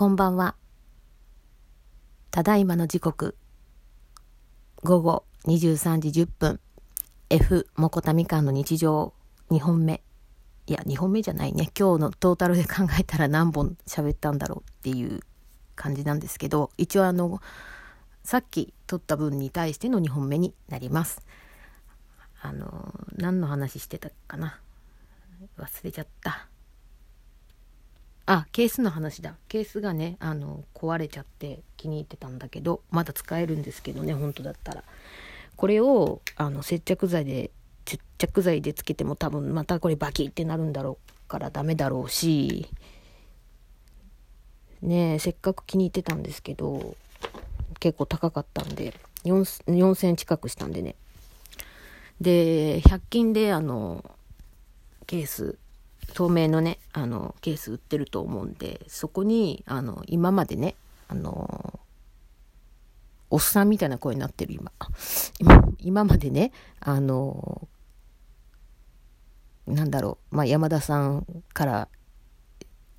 こんばんは。ただいまの時刻、午後23時10分、F モコタみかんの日常2本目。いや、2本目じゃないね。今日のトータルで考えたら何本喋ったんだろうっていう感じなんですけど、一応あの、さっき撮った分に対しての2本目になります。あの、何の話してたかな？忘れちゃった。あ、ケースの話だ。ケースがね、あの、壊れちゃって気に入ってたんだけど、まだ使えるんですけどね、本当だったら。これを、あの、接着剤で、接着剤でつけても多分またこれバキってなるんだろうからダメだろうし、ねせっかく気に入ってたんですけど、結構高かったんで、4000近くしたんでね。で、100均であの、ケース透明のね、あの、ケース売ってると思うんで、そこに、あの、今までね、あの、おっさんみたいな声になってる今。今、までね、あの、なんだろう、まあ、山田さんから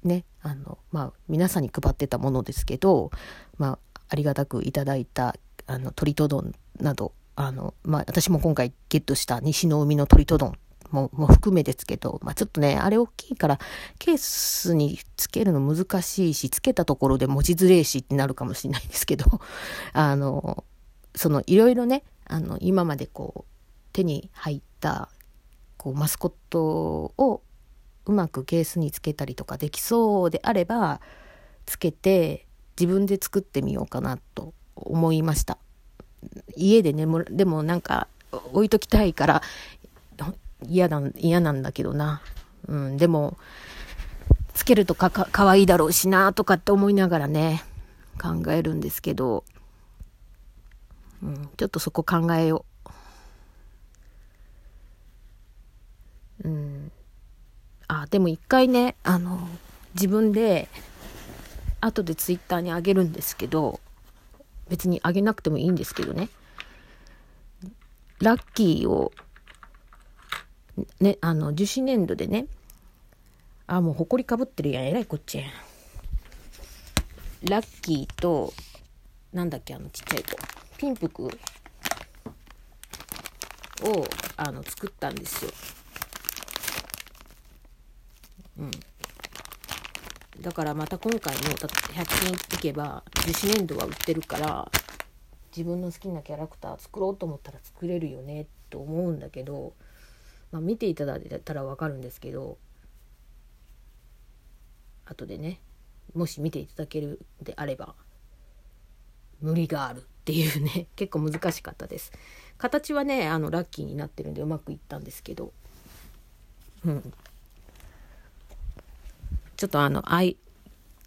ね、あの、まあ、皆さんに配ってたものですけど、まあ、ありがたくいただいた、あの、鳥と丼など、あの、まあ、私も今回ゲットした西の海の鳥と丼もも含めですけど、まあ、ちょっとね、あれ大きいから、ケースにつけるの難しいし、つけたところで文字ずれいしってなるかもしれないんですけど、あの、そのいろいろね、あの、今までこう、手に入った、こう、マスコットをうまくケースにつけたりとかできそうであれば、つけて自分で作ってみようかなと思いました。家でね、でもなんか置いときたいから嫌だ、嫌なんだけどな。うん、でも、つけるとかか、かわいいだろうしな、とかって思いながらね、考えるんですけど、うん、ちょっとそこ考えよう。うん。あ、でも一回ね、あの、自分で、後でツイッターにあげるんですけど、別にあげなくてもいいんですけどね。ラッキーをね、あの、樹脂粘土でね、あ、もう埃かぶってるやん。えらいこっちやラッキーと、なんだっけ、あのちっちゃい子。ピンプクを、あの、作ったんですよ。うん。だからまた今回も100均行けば樹脂粘土は売ってるから自分の好きなキャラクター作ろうと思ったら作れるよねと思うんだけどまあ、見ていただいたら分かるんですけど後でねもし見ていただけるであれば無理があるっていうね 結構難しかったです。形はねあのラッキーになってるんでうまくいったんですけどうん。ちょっとあのあい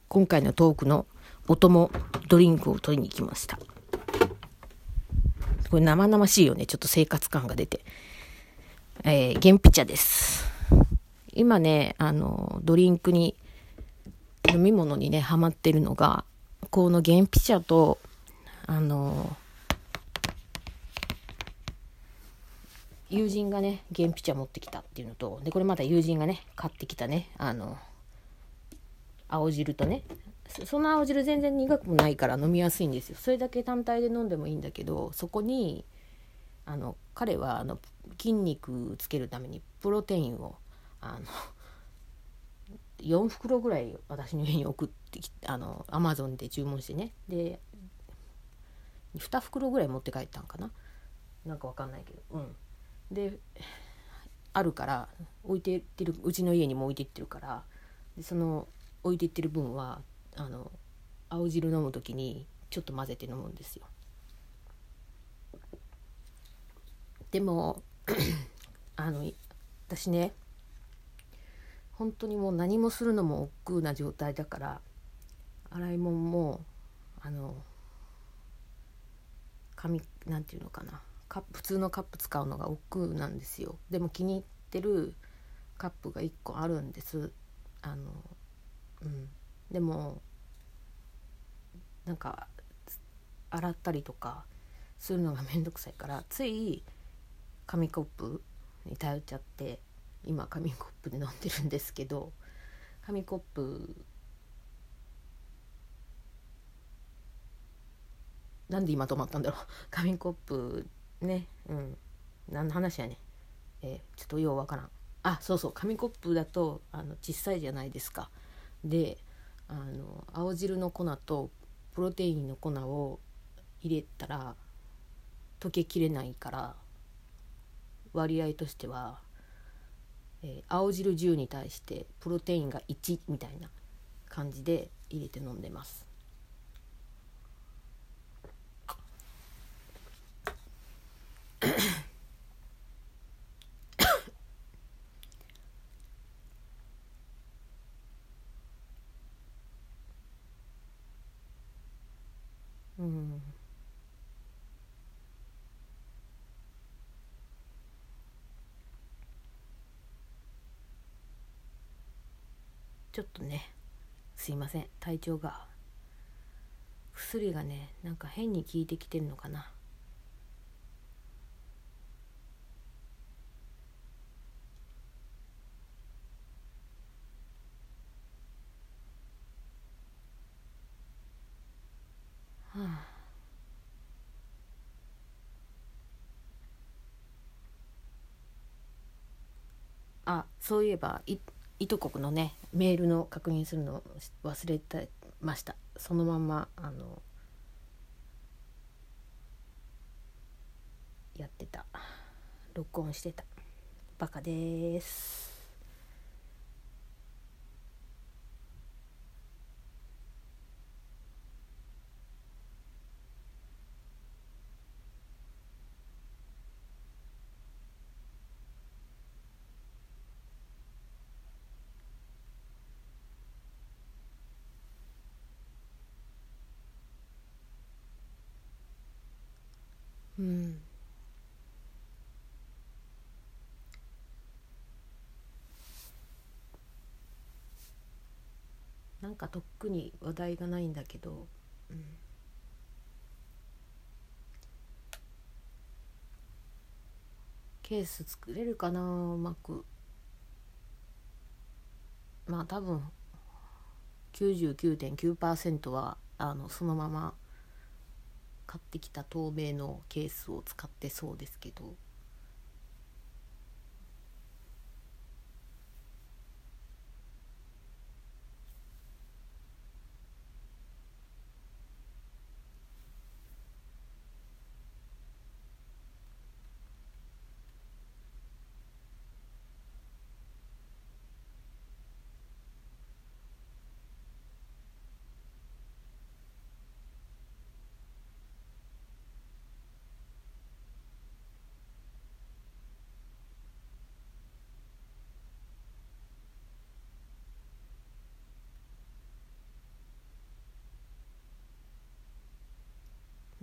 今回のトークのお供ドリンクを取りに行きました。これ生々しいよねちょっと生活感が出て。えー、原ピ茶です。今ね、あの、ドリンクに、飲み物にね、ハマってるのが、この原ピ茶と、あの、友人がね、原ピ茶持ってきたっていうのと、で、これまた友人がね、買ってきたね、あの、青汁とね、その青汁全然苦くもないから飲みやすいんですよ。それだけ単体で飲んでもいいんだけど、そこに、あの彼はあの筋肉つけるためにプロテインをあの4袋ぐらい私の家に送ってきあのアマゾンで注文してね。で2袋ぐらい持って帰ったんかな。なんかわかんないけど。うん。であるから置いてってるうちの家にも置いてってるからでその置いてってる分はあの青汁飲む時にちょっと混ぜて飲むんですよ。でも あの私ね本当にもう何もするのも億劫な状態だから洗い物もあの紙なんていうのかなカップ普通のカップ使うのが億劫なんですよ。でも気に入ってるカップが1個あるんです。あのうん。でもなんか洗ったりとかするのがめんどくさいからつい紙コップに頼っちゃって今紙コップで飲んでるんですけど紙コップなんで今止まったんだろう。紙コップねうん。何の話やねえー、ちょっとようわからん。あそうそう。紙コップだとあの小さいじゃないですか。であの青汁の粉とプロテインの粉を入れたら溶けきれないから割合としては、えー、青汁10に対してプロテインが1みたいな感じで入れて飲んでます。うんちょっとねすいません。体調が。薬がねなんか変に効いてきてんのかな。あそういえばいいとこのねメールの確認するの忘れてました。そのまんまあのやってた。録音してた。バカです。うん。なんかとっくに話題がないんだけど、うん、ケース作れるかなうまく。まあ多分99.9%はあのそのまま買ってきた透明のケースを使ってそうですけど。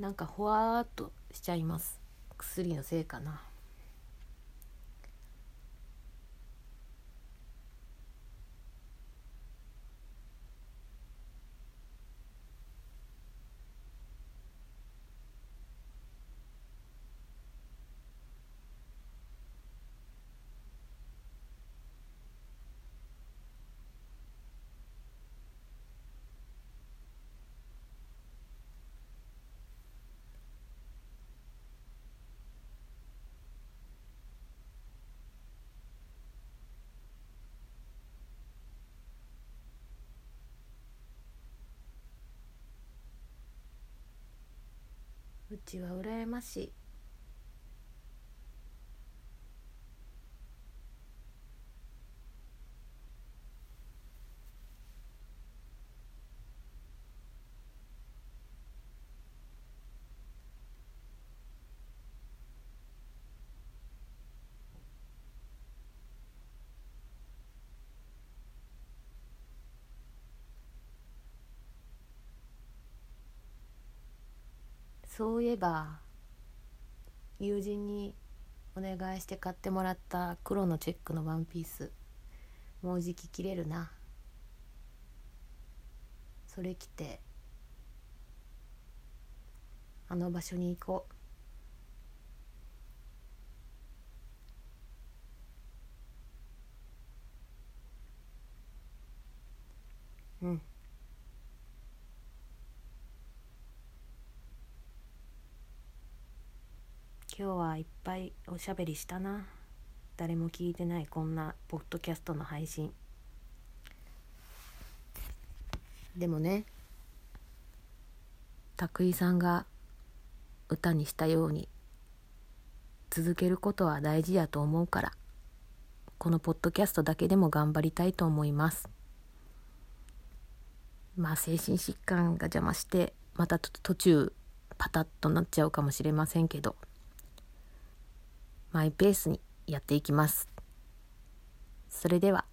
なんかほわーっとしちゃいます。薬のせいかな。うちは羨ましい。そういえば友人にお願いして買ってもらった黒のチェックのワンピース。もうじき切れるな。それ着てあの場所に行こううん今日はいっぱいおしゃべりしたな。誰も聞いてないこんなポッドキャストの配信。でもね拓井さんが歌にしたように続けることは大事やと思うからこのポッドキャストだけでも頑張りたいと思います。まあ精神疾患が邪魔してまた途中パタッとなっちゃうかもしれませんけど。マイペースにやっていきます。それでは。